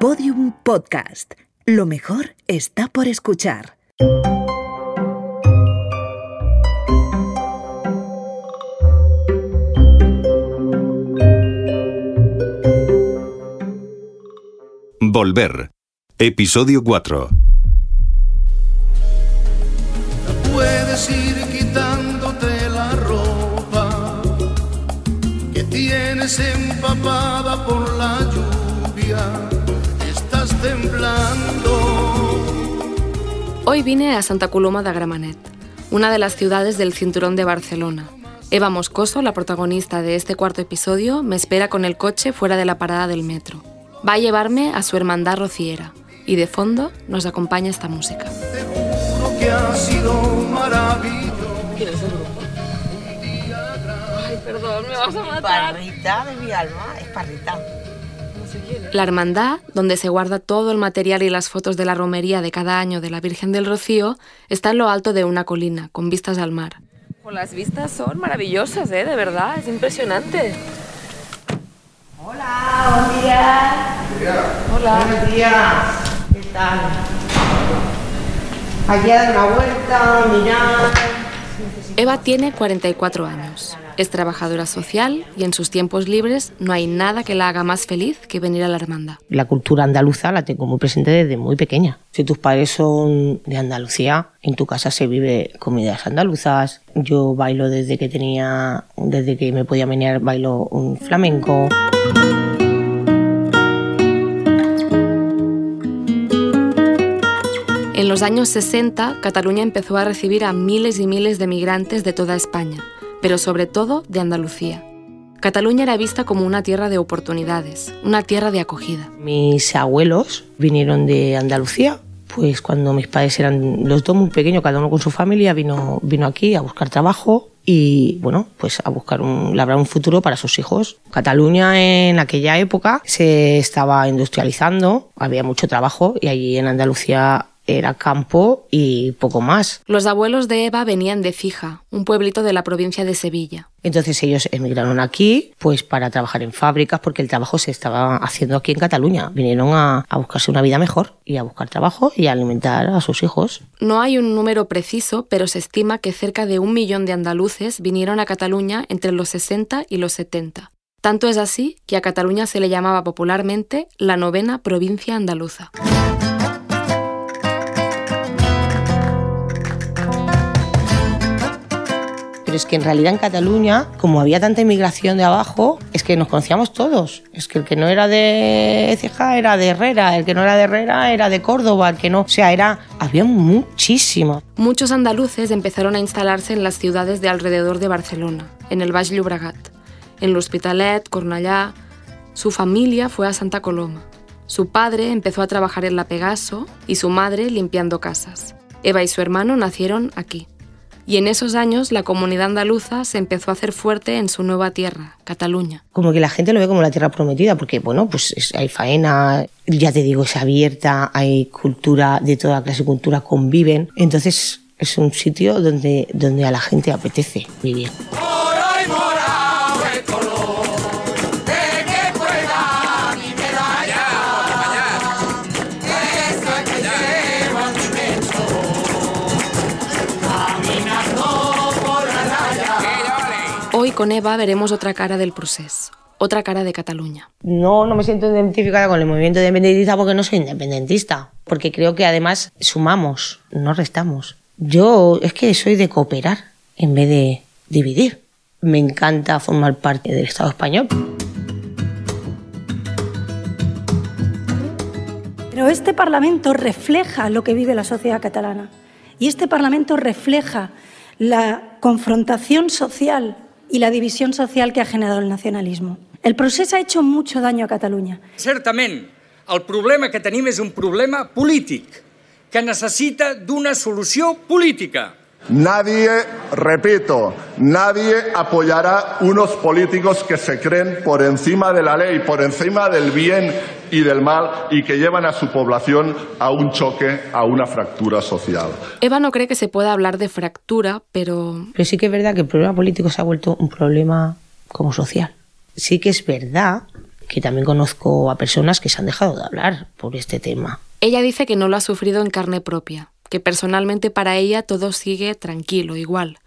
Podium Podcast. Lo mejor está por escuchar. Volver. Episodio 4. Puedes ir quitándote la ropa que tienes empapada por la lluvia. Hoy vine a Santa Coloma de Gramenet, una de las ciudades del cinturón de Barcelona. Eva Moscoso, la protagonista de este cuarto episodio, me espera con el coche fuera de la parada del metro. Va a llevarme a su hermandad rociera y de fondo nos acompaña esta música. Te juro que ha sido maravilloso. ¿Quién es el grupo? Ay, perdón, me vas a matar. Parrita de mi alma, es parrita. La hermandad, donde se guarda todo el material y las fotos de la romería de cada año de la Virgen del Rocío, está en lo alto de una colina, con vistas al mar. Las vistas son maravillosas, ¿eh? De verdad, es impresionante. Hola, buen día. Hola. Buenos días. ¿Qué tal? Aquí a dar una vuelta, mirar. Eva tiene 44 años. Es trabajadora social y en sus tiempos libres no hay nada que la haga más feliz que venir a la hermandad. La cultura andaluza la tengo muy presente desde muy pequeña. Si tus padres son de Andalucía, en tu casa se vive comidas andaluzas. Yo bailo desde que tenía, desde que me podía menear, bailo un flamenco. En los años 60, Cataluña empezó a recibir a miles y miles de migrantes de toda España, pero sobre todo de Andalucía. Cataluña era vista como una tierra de oportunidades, una tierra de acogida. Mis abuelos vinieron de Andalucía, pues cuando mis padres eran los dos muy pequeños, cada uno con su familia, vino, vino aquí a buscar trabajo y, bueno, pues a buscar un, labrar un futuro para sus hijos. Cataluña en aquella época se estaba industrializando, había mucho trabajo y allí en Andalucía era campo y poco más. Los abuelos de Eva venían de Fija, un pueblito de la provincia de Sevilla. Entonces ellos emigraron aquí pues para trabajar en fábricas porque el trabajo se estaba haciendo aquí en Cataluña. Vinieron a, a buscarse una vida mejor y a buscar trabajo y a alimentar a sus hijos. No hay un número preciso, pero se estima que cerca de un millón de andaluces vinieron a Cataluña entre los 60 y los 70. Tanto es así que a Cataluña se le llamaba popularmente la novena provincia andaluza. Pero es que en realidad en Cataluña, como había tanta inmigración de abajo, es que nos conocíamos todos. Es que el que no era de Ceja era de Herrera, el que no era de Herrera era de Córdoba, el que no, o sea, era había muchísimo. Muchos andaluces empezaron a instalarse en las ciudades de alrededor de Barcelona, en el Baix Llobregat, en l'Hospitalet, Cornellà. Su familia fue a Santa Coloma. Su padre empezó a trabajar en la Pegaso y su madre limpiando casas. Eva y su hermano nacieron aquí. Y en esos años la comunidad andaluza se empezó a hacer fuerte en su nueva tierra, Cataluña. Como que la gente lo ve como la tierra prometida, porque bueno, pues es- hay faena, ya te digo, es abierta, hay cultura, de toda clase de cultura conviven. Entonces es un sitio donde, donde a la gente apetece vivir. Con Eva veremos otra cara del procés, otra cara de Cataluña. No, no me siento identificada con el movimiento independentista porque no soy independentista. Porque creo que además sumamos, no restamos. Yo es que soy de cooperar en vez de dividir. Me encanta formar parte del Estado español. Pero este Parlamento refleja lo que vive la sociedad catalana. Y este Parlamento refleja la confrontación social y la división social que ha generado el nacionalismo. El proceso ha hecho mucho daño a Cataluña. Certament, el problema que tenim és un problema polític, que necessita d'una solució política. Nadie, repito, nadie apoyará unos políticos que se creen por encima de la ley, por encima del bien y del mal y que llevan a su población a un choque, a una fractura social. Eva no cree que se pueda hablar de fractura, pero Pero sí que es verdad que el problema político se ha vuelto un problema como social. Sí que es verdad que también conozco a personas que se han dejado de hablar por este tema. Ella dice que no lo ha sufrido en carne propia, que personalmente para ella todo sigue tranquilo, igual,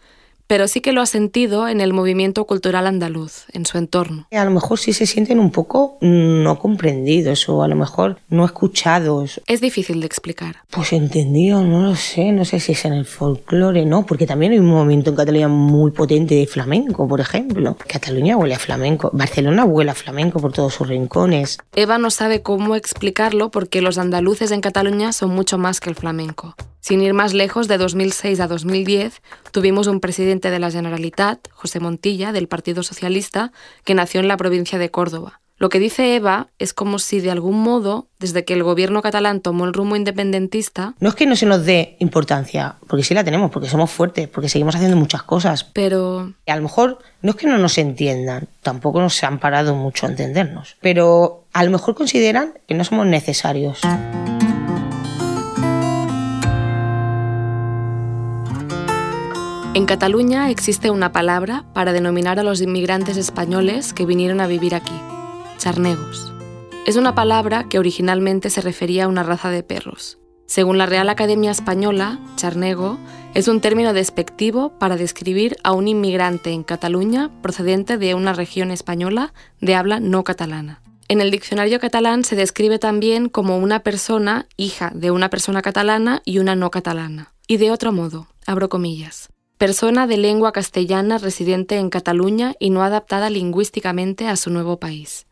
pero sí que lo ha sentido en el movimiento cultural andaluz, en su entorno. A lo mejor sí se sienten un poco no comprendidos o a lo mejor no escuchados. Es difícil de explicar. Pues entendido, no lo sé, no sé si es en el folclore, ¿no? Porque también hay un movimiento en Cataluña muy potente de flamenco, por ejemplo. Cataluña huele a flamenco, Barcelona huele a flamenco por todos sus rincones. Eva no sabe cómo explicarlo porque los andaluces en Cataluña son mucho más que el flamenco. Sin ir más lejos, de 2006 a 2010 tuvimos un presidente de la Generalitat, José Montilla, del Partido Socialista, que nació en la provincia de Córdoba. Lo que dice Eva es como si de algún modo, desde que el gobierno catalán tomó el rumbo independentista... No es que no se nos dé importancia, porque sí la tenemos, porque somos fuertes, porque seguimos haciendo muchas cosas. Pero... A lo mejor no es que no nos entiendan, tampoco nos han parado mucho a entendernos, pero a lo mejor consideran que no somos necesarios. En Cataluña existe una palabra para denominar a los inmigrantes españoles que vinieron a vivir aquí, charnegos. Es una palabra que originalmente se refería a una raza de perros. Según la Real Academia Española, charnego es un término despectivo para describir a un inmigrante en Cataluña procedente de una región española de habla no catalana. En el diccionario catalán se describe también como una persona hija de una persona catalana y una no catalana. Y de otro modo, abro comillas, persona de lengua castellana residente en Cataluña y no adaptada lingüísticamente a su nuevo país.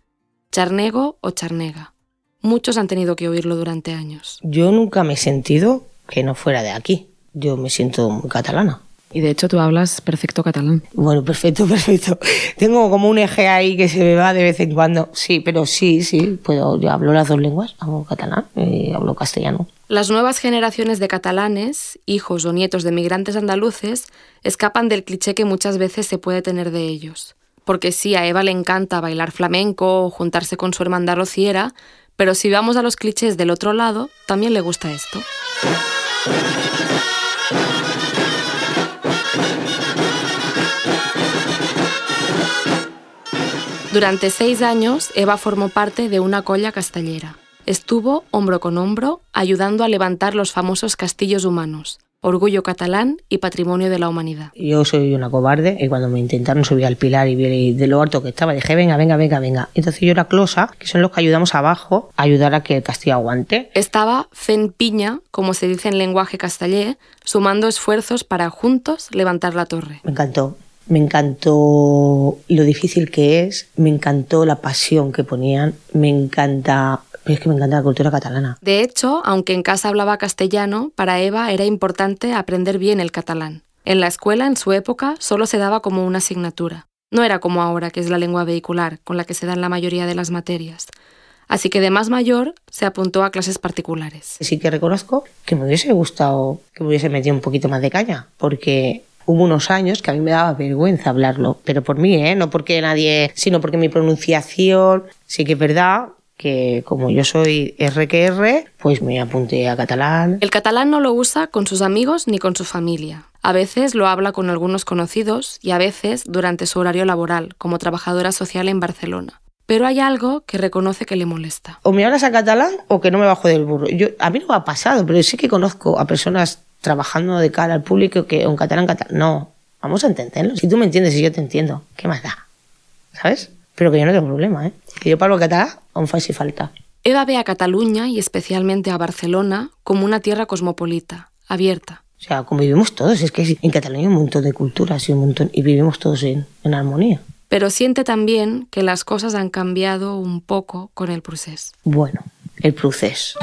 Charnego o charnega. Muchos han tenido que oírlo durante años. Yo nunca me he sentido que no fuera de aquí. Yo me siento muy catalana. Y de hecho tú hablas perfecto catalán. Bueno, perfecto, perfecto. Tengo como un eje ahí que se me va de vez en cuando. Sí, pero sí, sí, puedo. Yo hablo las dos lenguas. Hablo catalán y hablo castellano. Las nuevas generaciones de catalanes, hijos o nietos de migrantes andaluces, escapan del cliché que muchas veces se puede tener de ellos. Porque sí, a Eva le encanta bailar flamenco o juntarse con su hermana rociera, pero si vamos a los clichés del otro lado, también le gusta esto. Durante seis años, Eva formó parte de una colla castellera. Estuvo hombro con hombro ayudando a levantar los famosos castillos humanos, orgullo catalán y patrimonio de la humanidad. Yo soy una cobarde y cuando me intentaron subir al pilar y vi de lo alto que estaba, dije, venga, venga, venga, venga. Entonces yo era closa, que son los que ayudamos abajo a ayudar a que el castillo aguante. Estaba Fen Piña, como se dice en lenguaje castellé, sumando esfuerzos para juntos levantar la torre. Me encantó. Me encantó lo difícil que es, me encantó la pasión que ponían, me encanta es que me encanta la cultura catalana. De hecho, aunque en casa hablaba castellano, para Eva era importante aprender bien el catalán. En la escuela, en su época, solo se daba como una asignatura. No era como ahora, que es la lengua vehicular, con la que se dan la mayoría de las materias. Así que de más mayor se apuntó a clases particulares. Sí que reconozco que me hubiese gustado que me hubiese metido un poquito más de caña, porque hubo unos años que a mí me daba vergüenza hablarlo, pero por mí, ¿eh? no porque nadie, sino porque mi pronunciación, sí que es verdad que como yo soy RQR, pues me apunté a catalán. El catalán no lo usa con sus amigos ni con su familia. A veces lo habla con algunos conocidos y a veces durante su horario laboral, como trabajadora social en Barcelona. Pero hay algo que reconoce que le molesta. O me hablas a catalán o que no me bajo del burro. Yo, a mí no me ha pasado, pero sí que conozco a personas trabajando de cara al público que en catalán, catalán. No, vamos a entenderlo. Si tú me entiendes y yo te entiendo, ¿qué más da? ¿Sabes? Pero que yo no tengo problema, ¿eh? Que yo parlo catalán aún fa si falta. Eva ve a Cataluña y especialmente a Barcelona como una tierra cosmopolita, abierta. O sea, convivimos todos. Es que en Cataluña hay un montón de culturas y un montón y vivimos todos en, en armonía. Pero siente también que las cosas han cambiado un poco con el proceso. Bueno, el proceso.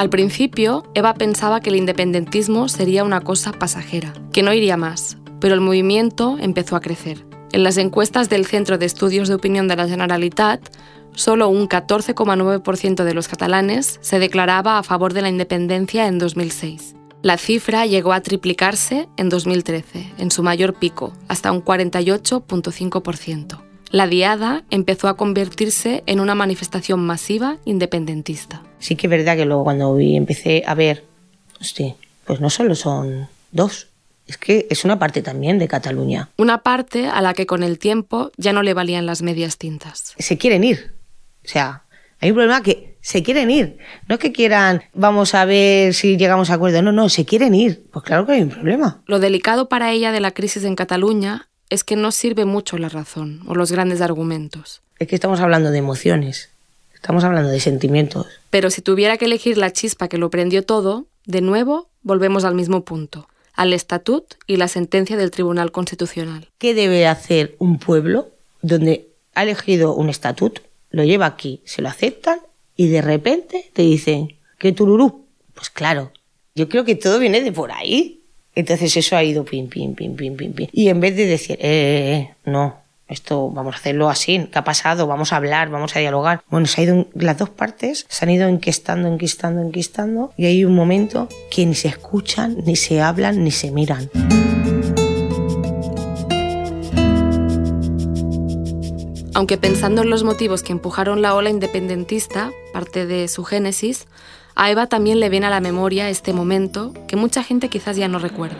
Al principio, Eva pensaba que el independentismo sería una cosa pasajera, que no iría más, pero el movimiento empezó a crecer. En las encuestas del Centro de Estudios de Opinión de la Generalitat, solo un 14,9% de los catalanes se declaraba a favor de la independencia en 2006. La cifra llegó a triplicarse en 2013, en su mayor pico, hasta un 48,5%. La diada empezó a convertirse en una manifestación masiva independentista. Sí que es verdad que luego cuando vi, empecé a ver, hostia, pues no solo son dos, Es que es una parte también de Cataluña. Una parte a la que con el tiempo ya no le valían las medias tintas. Se quieren ir. O sea, hay un problema que se quieren ir. No es que quieran, vamos a ver si llegamos a acuerdo. No, no, se quieren ir. Pues claro que hay un problema. Lo delicado para ella de la crisis en Cataluña es que no sirve mucho la razón o los grandes argumentos. Es que estamos hablando de emociones. Estamos hablando de sentimientos. Pero si tuviera que elegir la chispa que lo prendió todo, de nuevo volvemos al mismo punto, al estatut y la sentencia del Tribunal Constitucional. ¿Qué debe hacer un pueblo donde ha elegido un estatut, lo lleva aquí, se lo aceptan y de repente te dicen que tururú? Pues claro, yo creo que todo viene de por ahí. Entonces eso ha ido pim, pim, pim, pim, pim, pim. Y en vez de decir, eh, no, esto vamos a hacerlo así, ¿qué ha pasado? Vamos a hablar, vamos a dialogar. Bueno, se ha ido, las dos partes se han ido enquistando, enquistando, enquistando y hay un momento que ni se escuchan, ni se hablan, ni se miran. Aunque pensando en los motivos que empujaron la ola independentista, parte de su génesis, a Eva también le viene a la memoria este momento que mucha gente quizás ya no recuerda.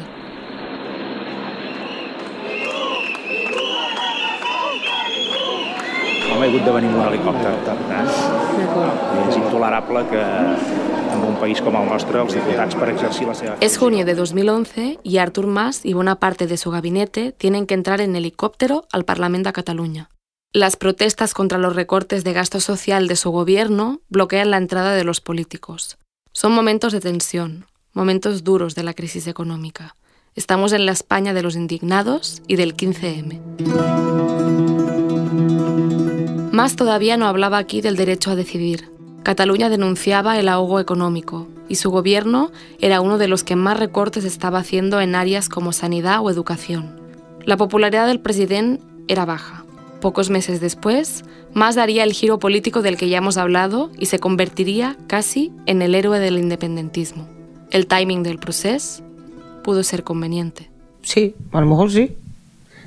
Home, he hagut de venir amb un helicòpter, tant, és intolerable que en un país com el nostre els diputats per exercir la seva... Es junio de 2011 y Artur Mas y buena parte de su gabinete tienen que entrar en helicóptero al Parlamento de Cataluña. Las protestas contra los recortes de gasto social de su gobierno bloquean la entrada de los políticos. Son momentos de tensión, momentos duros de la crisis económica. Estamos en la España de los indignados y del 15M. Más todavía no hablaba aquí del derecho a decidir. Cataluña denunciaba el ahogo económico y su gobierno era uno de los que más recortes estaba haciendo en áreas como sanidad o educación. La popularidad del presidente era baja. Pocos meses después, Mas daría el giro político del que ya hemos hablado y se convertiría casi en el héroe del independentismo. El timing del proceso pudo ser conveniente. Sí, a lo mejor sí.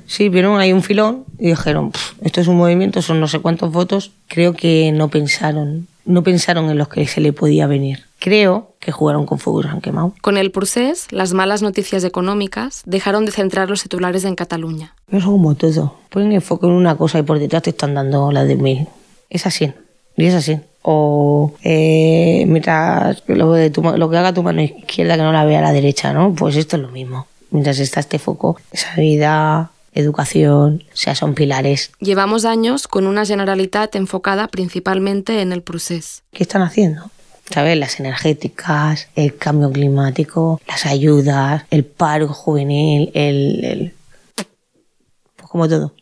Sí, vieron ahí un filón y dijeron, esto es un movimiento, son no sé cuántos votos. Creo que no pensaron, no pensaron en los que se le podía venir. Creo que jugaron con fuego y han quemado. Con el procés, las malas noticias económicas dejaron de centrar los titulares en Cataluña. Eso como todo. Ponen el foco en una cosa y por detrás te están dando la de mil. Es así. Y es así. O eh, mientras lo, de tu, lo que haga tu mano izquierda que no la vea la derecha, ¿no? Pues esto es lo mismo. Mientras está este foco, sanidad, educación, o sea, son pilares. Llevamos años con una generalitat enfocada principalmente en el procés. ¿Qué están haciendo? ¿Sabes? Las energéticas, el cambio climático, las ayudas, el paro juvenil, el... el... Pues como todo.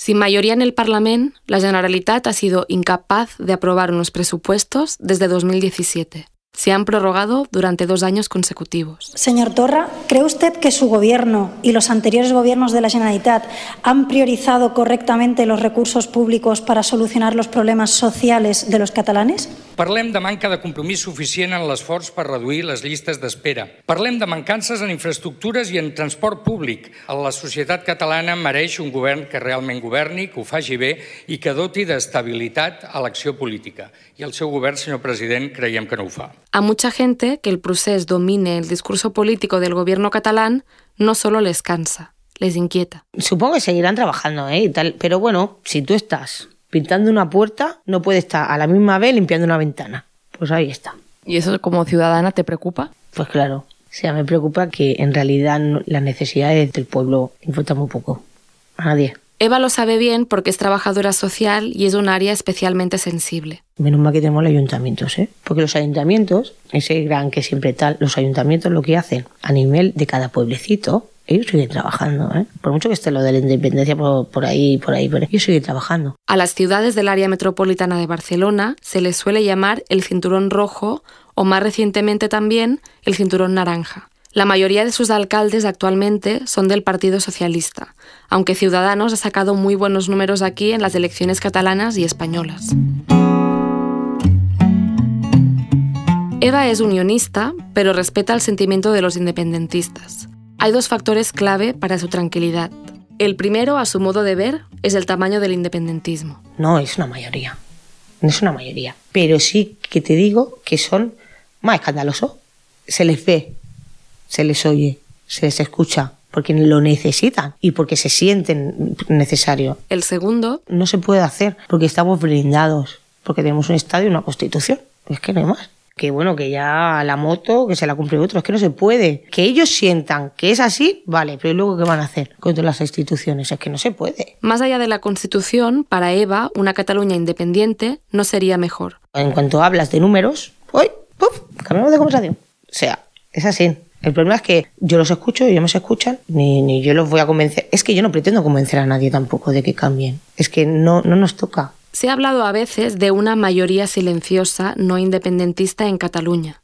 Sin mayoría en el Parlamento, la Generalitat ha sido incapaz de aprobar unos presupuestos desde 2017. Se han prorrogado durante dos años consecutivos. Señor Torra, ¿cree usted que su gobierno y los anteriores gobiernos de la Generalitat han priorizado correctamente los recursos públicos para solucionar los problemas sociales de los catalanes? Parlem de manca de compromís suficient en l'esforç per reduir les llistes d'espera. Parlem de mancances en infraestructures i en transport públic. La societat catalana mereix un govern que realment governi, que ho faci bé i que doti d'estabilitat a l'acció política. I el seu govern, senyor president, creiem que no ho fa. A mucha gente que el procés domine el discurso político del gobierno catalán no solo les cansa, les inquieta. Supongo que seguirán trabajando, ¿eh? Y tal, pero bueno, si tú estás pintando una puerta, no puedes estar a la misma vez limpiando una ventana. Pues ahí está. ¿Y eso como ciudadana te preocupa? Pues claro. O sea, me preocupa que en realidad las necesidades del pueblo importan muy poco. A nadie. Eva lo sabe bien porque es trabajadora social y es un área especialmente sensible. Menos mal que tenemos los ayuntamientos, ¿eh? Porque los ayuntamientos, ese gran que siempre tal, los ayuntamientos lo que hacen a nivel de cada pueblecito, ellos siguen trabajando, ¿eh? Por mucho que esté lo de la independencia por, por ahí, por ahí, por ellos siguen trabajando. A las ciudades del área metropolitana de Barcelona se les suele llamar el cinturón rojo o más recientemente también el cinturón naranja. La mayoría de sus alcaldes actualmente son del Partido Socialista, aunque Ciudadanos ha sacado muy buenos números aquí en las elecciones catalanas y españolas. Eva es unionista, pero respeta el sentimiento de los independentistas. Hay dos factores clave para su tranquilidad. El primero, a su modo de ver, es el tamaño del independentismo. No es una mayoría. No es una mayoría. Pero sí que te digo que son más escandalosos. Se les ve, se les oye, se les escucha. porque lo necesitan y porque se sienten necesario. El segundo, No se puede hacer porque estamos blindados, porque tenemos un Estado y una Constitución. Es que no hay más. Que bueno, que ya la moto, que se la cumple otro, es que no se puede. Que ellos sientan que es así, vale, pero ¿y luego qué van a hacer contra las instituciones? Es que no se puede. más allá de la Constitución, para Eva, una Cataluña independiente no sería mejor. En cuanto hablas de números, ¡uy! ¡puf! Cambiamos de conversación. O sea, es así. El problema es que yo los escucho, ellos me escuchan, ni, ni yo los voy a convencer. Es que yo no pretendo convencer a nadie tampoco de que cambien. Es que no, no nos toca. Se ha hablado a veces de una mayoría silenciosa no independentista en Cataluña.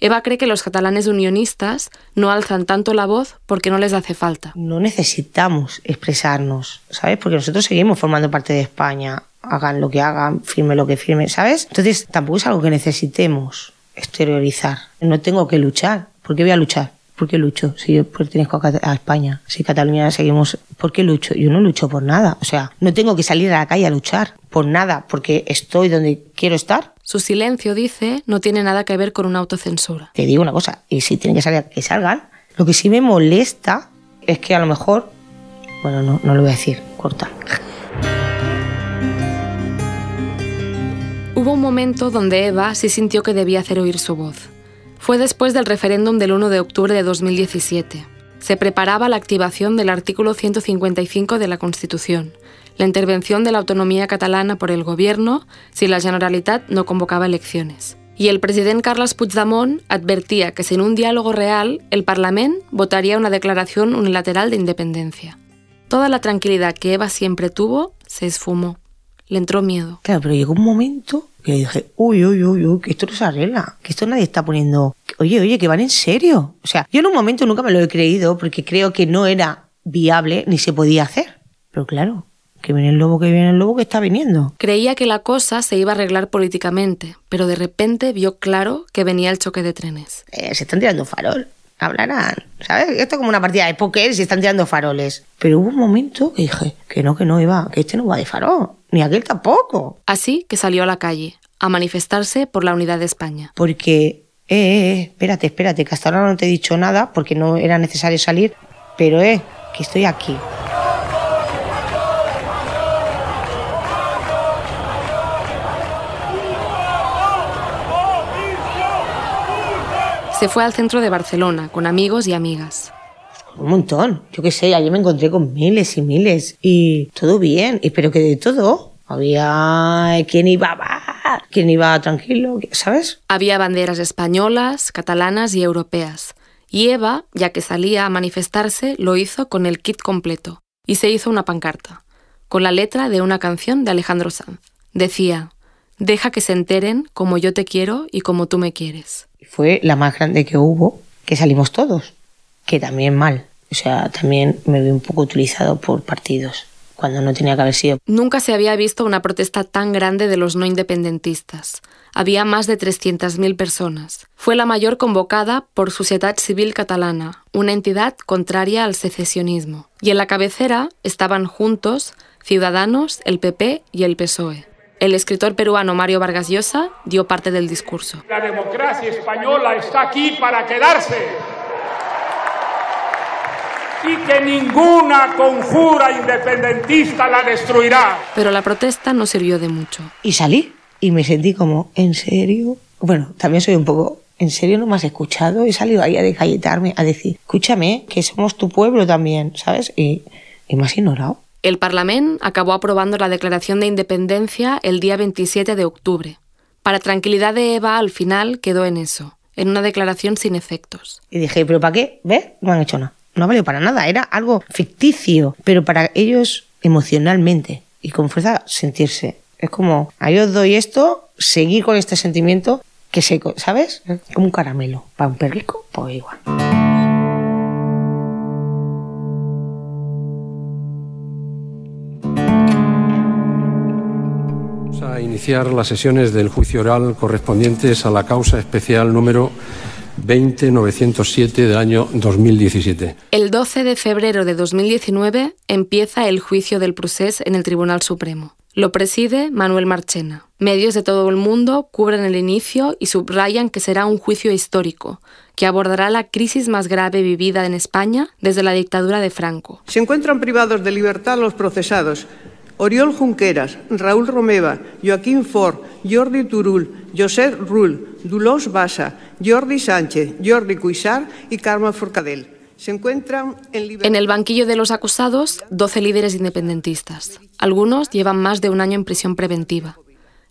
Eva cree que los catalanes unionistas no alzan tanto la voz porque no les hace falta. No necesitamos expresarnos, ¿sabes? Porque nosotros seguimos formando parte de España. Hagan lo que hagan, firme lo que firme, ¿sabes? Entonces tampoco es algo que necesitemos exteriorizar. No tengo que luchar. ¿Por qué voy a luchar? ¿Por qué lucho? Si yo pertenezco a, a España, si Cataluña seguimos, ¿por qué lucho? Yo no lucho por nada. O sea, no tengo que salir a la calle a luchar por nada, porque estoy donde quiero estar. Su silencio, dice, no tiene nada que ver con una autocensura. Te digo una cosa, y si tienen que salir, que salgan. Lo que sí me molesta es que a lo mejor, bueno, no, no lo voy a decir, corta. Hubo un momento donde Eva sí sintió que debía hacer oír su voz. Fue después del referéndum del 1 de octubre de 2017. Se preparaba la activación del artículo 155 de la Constitución, la intervención de la autonomía catalana por el gobierno si la Generalitat no convocaba elecciones. Y el president Carles Puigdemont advertía que sin un diálogo real, el Parlament votaría una declaración unilateral de independencia. Toda la tranquilidad que Eva siempre tuvo se esfumó. Le entró miedo. Claro, pero llegó un momento que dije, uy, uy, uy, uy, que esto no se arregla, que esto nadie está poniendo, oye, oye, que van en serio. O sea, yo en un momento nunca me lo he creído porque creo que no era viable ni se podía hacer. Pero claro, que viene el lobo, que viene el lobo, que está viniendo. Creía que la cosa se iba a arreglar políticamente, pero de repente vio claro que venía el choque de trenes. Eh, se están tirando farol. Hablarán, ¿sabes? Esto es como una partida de póker se están tirando faroles. Pero hubo un momento que dije que no, que no iba, que este no va de farol, ni aquel tampoco. Así que salió a la calle, a manifestarse por la unidad de España. Porque, eh, eh, eh, espérate, espérate, que hasta ahora no te he dicho nada porque no era necesario salir, pero eh, que estoy aquí. Se fue al centro de Barcelona con amigos y amigas. Un montón, yo qué sé, allí me encontré con miles y miles y todo bien, y pero que de todo. Había quien iba, va, quien iba tranquilo, ¿sabes? Había banderas españolas, catalanas y europeas. Y Eva, ya que salía a manifestarse, lo hizo con el kit completo. Y se hizo una pancarta, con la letra de una canción de Alejandro Sanz. Decía, deja que se enteren como yo te quiero y como tú me quieres. Fue la más grande que hubo, que salimos todos, que también mal. O sea, también me vi un poco utilizado por partidos, cuando no tenía que haber sido. Nunca se había visto una protesta tan grande de los no independentistas. Había más de 300.000 personas. Fue la mayor convocada por Sociedad Civil Catalana, una entidad contraria al secesionismo. Y en la cabecera estaban juntos Ciudadanos, el PP y el PSOE. El escritor peruano Mario Vargas Llosa dio parte del discurso. La democracia española está aquí para quedarse. Y que ninguna conjura independentista la destruirá. Pero la protesta no sirvió de mucho. Y salí y me sentí como, ¿en serio? Bueno, también soy un poco, ¿en serio no me has escuchado? He salido ahí a desgalletarme, a decir, escúchame, que somos tu pueblo también, ¿sabes? Y, y me has ignorado. El Parlament acabó aprobando la declaración de independencia el día 27 de octubre. Para tranquilidad de Eva, al final quedó en eso, en una declaración sin efectos. Y dije, ¿pero para qué? ¿Ves? No han hecho nada. No valió para nada, era algo ficticio, pero para ellos emocionalmente y con fuerza sentirse. Es como, a yo os doy esto, seguir con este sentimiento que se, ¿sabes? Como un caramelo. Para un perrico, pues igual. Iniciar las sesiones del juicio oral correspondientes a la causa especial número 20907 del año 2017. El 12 de febrero de 2019 empieza el juicio del procés en el Tribunal Supremo. Lo preside Manuel Marchena. Medios de todo el mundo cubren el inicio y subrayan que será un juicio histórico, que abordará la crisis más grave vivida en España desde la dictadura de Franco. Se encuentran privados de libertad los procesados Oriol Junqueras, Raúl Romeva, Joaquín Ford, Jordi Turul, Josep Rull, Dolors Bassa, Jordi Sánchez, Jordi Cuixart y Carme Forcadell. Se encuentran. En el banquillo de los acusados, 12 líderes independentistas. Algunos llevan más de un año en prisión preventiva.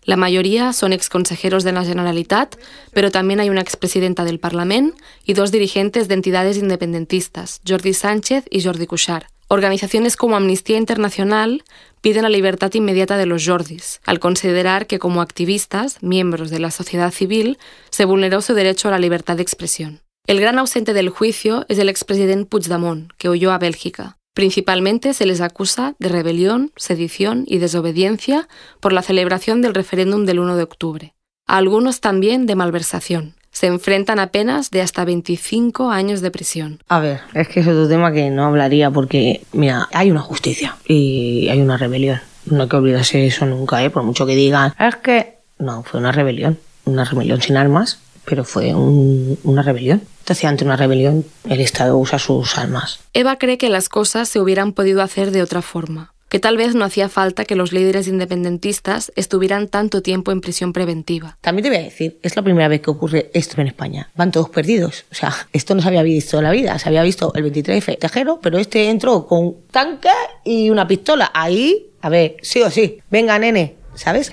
La mayoría son exconsejeros de la Generalitat, pero también hay una expresidenta del Parlament y dos dirigentes de entidades independentistas, Jordi Sánchez y Jordi Cuixart. Organizaciones como Amnistía Internacional piden la libertad inmediata de los Jordis, al considerar que como activistas, miembros de la sociedad civil, se vulneró su derecho a la libertad de expresión. El gran ausente del juicio es el expresidente Puigdemont, que huyó a Bélgica. Principalmente se les acusa de rebelión, sedición y desobediencia por la celebración del referéndum del 1 de octubre. A algunos también de malversación. Se enfrentan a penas de hasta 25 años de prisión. A ver, es que es otro tema que no hablaría porque, mira, hay una justicia y hay una rebelión. No hay que olvidarse eso nunca, ¿eh? por mucho que digan, es que no, fue una rebelión, una rebelión sin armas, pero fue un- una rebelión. Entonces, ante una rebelión, el Estado usa sus armas. Eva cree que las cosas se hubieran podido hacer de otra forma, que tal vez no hacía falta que los líderes independentistas estuvieran tanto tiempo en prisión preventiva. También te voy a decir, es la primera vez que ocurre esto en España. Van todos perdidos. O sea, esto no se había visto en la vida. Se había visto el 23F tejero, pero este entró con tanque y una pistola. Ahí, a ver, sí o sí. Venga, nene, ¿sabes?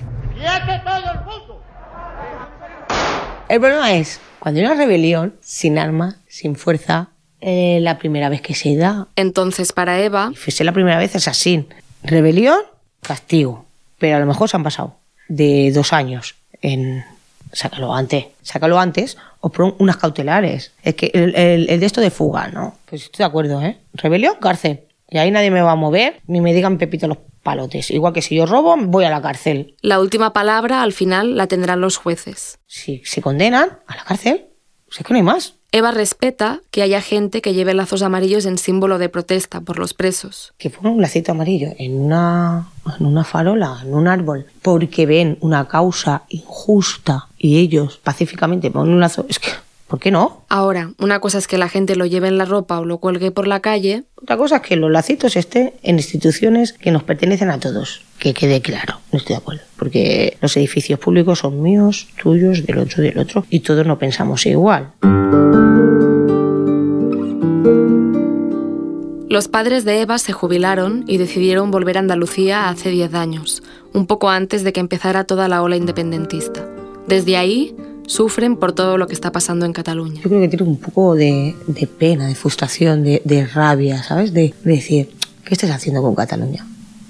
El problema es, cuando hay una rebelión, sin armas, sin fuerza, eh, la primera vez que se da, Entonces, para Eva, fuese la primera vez, es así. Rebelión, castigo. Pero a lo mejor se han pasado de dos años en... Sácalo antes. Sácalo antes o pon unas cautelares. Es que el, el- el de esto de fuga, ¿no? Pues estoy de acuerdo, ¿eh? Rebelión, cárcel. Y ahí nadie me va a mover ni me digan pepito los palotes. Igual que si yo robo, voy a la cárcel. la última palabra al final la tendrán los jueces. Si se condenan a la cárcel, pues es que no hay más. Eva respeta que haya gente que lleve lazos amarillos en símbolo de protesta por los presos. que pongan un lacito amarillo en una, en una farola, en un árbol, porque ven una causa injusta y ellos pacíficamente ponen un lazo, es que, ¿por qué no? Ahora, una cosa es que la gente lo lleve en la ropa o lo cuelgue por la calle, Otra cosa es que los lacitos estén en instituciones que nos pertenecen a todos, que quede claro, no estoy de acuerdo, porque los edificios públicos son míos, tuyos, del otro, del otro, y todos no pensamos igual. Los padres de Eva se jubilaron y decidieron volver a Andalucía hace 10 años, un poco antes de que empezara toda la ola independentista. Desde ahí, sufren por todo lo que está pasando en Cataluña. Yo creo que tiene un poco de, pena, de frustración, de, de rabia, ¿sabes? De, de decir, ¿qué estás haciendo con Cataluña?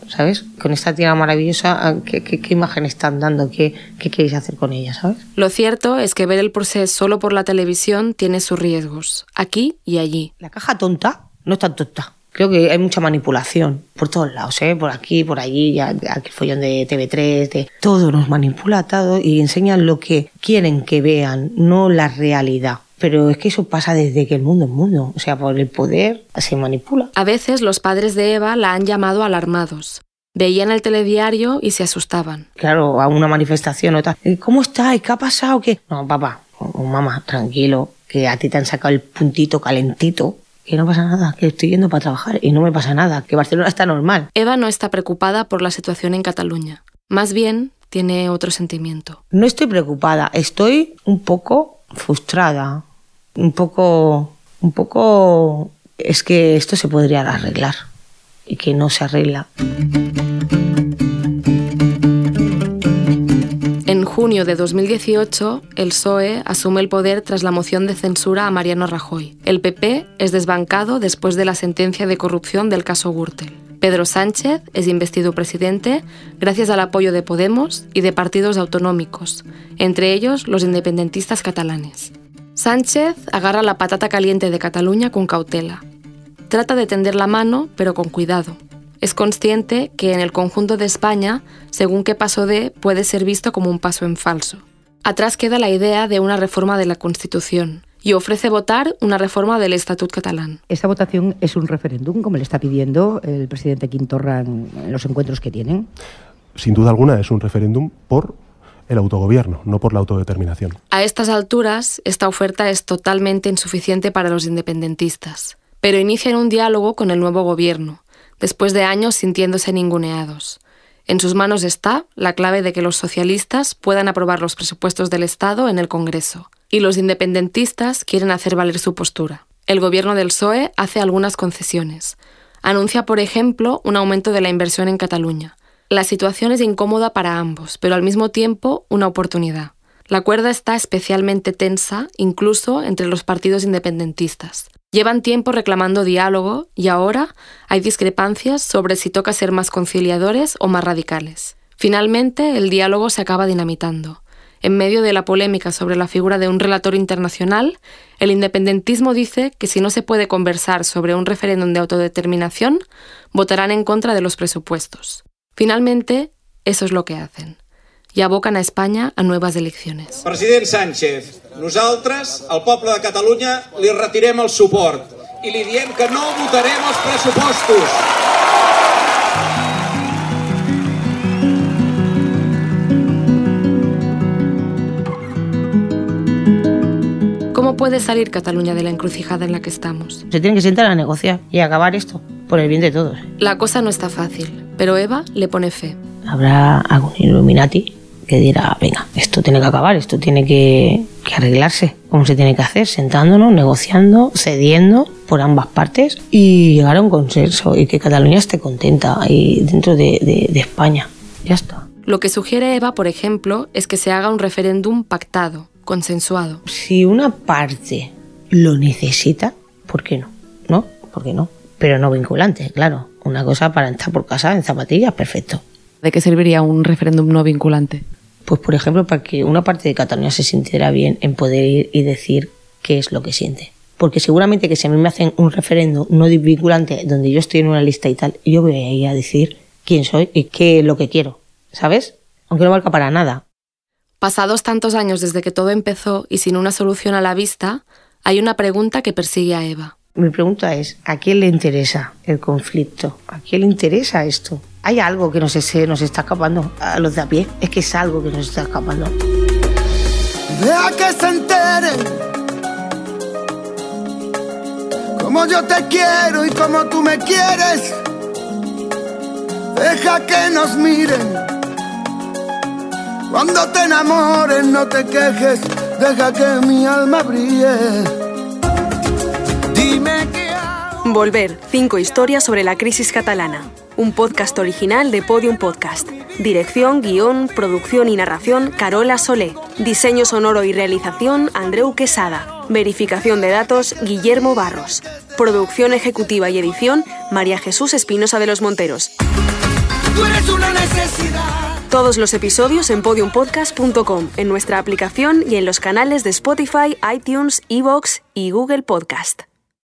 ¿Sabes? Con esta tierra maravillosa, ¿qué, qué, qué imagen están dando? ¿Qué, ¿Qué queréis hacer con ella? ¿Sabes? Lo cierto es que ver el proceso solo por la televisión tiene sus riesgos, aquí y allí. La caja tonta no es tan tonta. Creo que hay mucha manipulación por todos lados, ¿eh? por aquí, por allí, ya aquel follón de TV3, de todo nos manipula todo y enseñan lo que quieren que vean, no la realidad. Pero es que eso pasa desde que el mundo es mundo, o sea, por el poder se manipula. A veces los padres de Eva la han llamado alarmados. Veían el telediario y se asustaban. Claro, a una manifestación o tal. "Eh, ¿Cómo estáis? ¿Qué ha pasado? ¿Qué? No, papá o o mamá, tranquilo, que a ti te han sacado el puntito calentito, que no pasa nada, que estoy yendo para trabajar y no me pasa nada, que Barcelona está normal. Eva no está preocupada por la situación en Cataluña. Más bien, tiene otro sentimiento. No estoy preocupada, estoy un poco frustrada, un poco, un poco, es que esto se podría arreglar y que no se arregla. En junio de 2018, el PSOE asume el poder tras la moción de censura a Mariano Rajoy. El PP es desbancado después de la sentencia de corrupción del caso Gürtel. Pedro Sánchez es investido presidente gracias al apoyo de Podemos y de partidos autonómicos, entre ellos los independentistas catalanes. Sánchez agarra la patata caliente de Cataluña con cautela. Trata de tender la mano, pero con cuidado. Es consciente que en el conjunto de España, según qué paso dé, puede ser visto como un paso en falso. Atrás queda la idea de una reforma de la Constitución y ofrece votar una reforma del Estatut catalán. Esta votación es un referéndum, como le está pidiendo el presidente Quintorra en en los encuentros que tienen. sin duda alguna es un referéndum por el autogobierno, no por la autodeterminación. A estas alturas, esta oferta es totalmente insuficiente para los independentistas, pero inician un diálogo con el nuevo gobierno, después de años sintiéndose ninguneados. En sus manos está la clave de que los socialistas puedan aprobar los presupuestos del Estado en el Congreso, y los independentistas quieren hacer valer su postura. El gobierno del PSOE hace algunas concesiones. Anuncia, por ejemplo, un aumento de la inversión en Cataluña. La situación es incómoda para ambos, pero al mismo tiempo una oportunidad. La cuerda está especialmente tensa, incluso entre los partidos independentistas. Llevan tiempo reclamando diálogo y ahora hay discrepancias sobre si toca ser más conciliadores o más radicales. Finalmente, el diálogo se acaba dinamitando. En medio de la polémica sobre la figura de un relator internacional, el independentismo dice que si no se puede conversar sobre un referéndum de autodeterminación, votarán en contra de los presupuestos. Finalmente, eso es lo que hacen. Y abocan a España a nuevas elecciones. President Sánchez, nosaltres, al poble de Catalunya, li retirem el suport i li diem que no votarem els pressupostos. ¿Cómo puede salir Cataluña de la encrucijada en la que estamos? Se tienen que sentar a negociar y acabar esto, por el bien de todos. La cosa no está fácil, pero Eva le pone fe. Habrá algún Illuminati que dirá, venga, esto tiene que acabar, esto tiene que, que arreglarse. ¿Cómo se tiene que hacer? Sentándonos, negociando, cediendo por ambas partes y llegar a un consenso y que Cataluña esté contenta ahí dentro de, de, de España. Ya está. Lo que sugiere Eva, por ejemplo, es que se haga un referéndum pactado, consensuado. Si una parte lo necesita, ¿por qué no? ¿No? ¿Por qué no? Pero no vinculante, claro. Una cosa para estar por casa en zapatillas, perfecto. ¿De qué serviría un referéndum no vinculante? Pues, por ejemplo, para que una parte de Cataluña se sintiera bien en poder ir y decir qué es lo que siente. Porque seguramente que si a mí me hacen un referéndum no vinculante donde yo estoy en una lista y tal, yo voy a ir a decir quién soy y qué es lo que quiero, ¿sabes? Aunque no valga para nada. Pasados tantos años desde que todo empezó y sin una solución a la vista, hay una pregunta que persigue a Eva. Mi pregunta es, ¿a quién le interesa el conflicto? ¿A quién le interesa esto? Hay algo que nos, se nos está escapando a los de a pie. Es que es algo que nos está escapando. Deja que se enteren como yo te quiero y como tú me quieres. Deja que nos miren. Cuando te enamores no te quejes, deja que mi alma brille. Dime que Volver, cinco historias sobre la crisis catalana. Un podcast original de Podium Podcast. Dirección, guion, producción y narración, Carola Solé. Diseño sonoro y realización, Andreu Quesada. Verificación de datos, Guillermo Barros. Producción ejecutiva y edición, María Jesús Espinosa de los Monteros. tú eres una necesidad. Todos los episodios en podiumpodcast.com, en nuestra aplicación y en los canales de Spotify, iTunes, Evox y Google Podcast.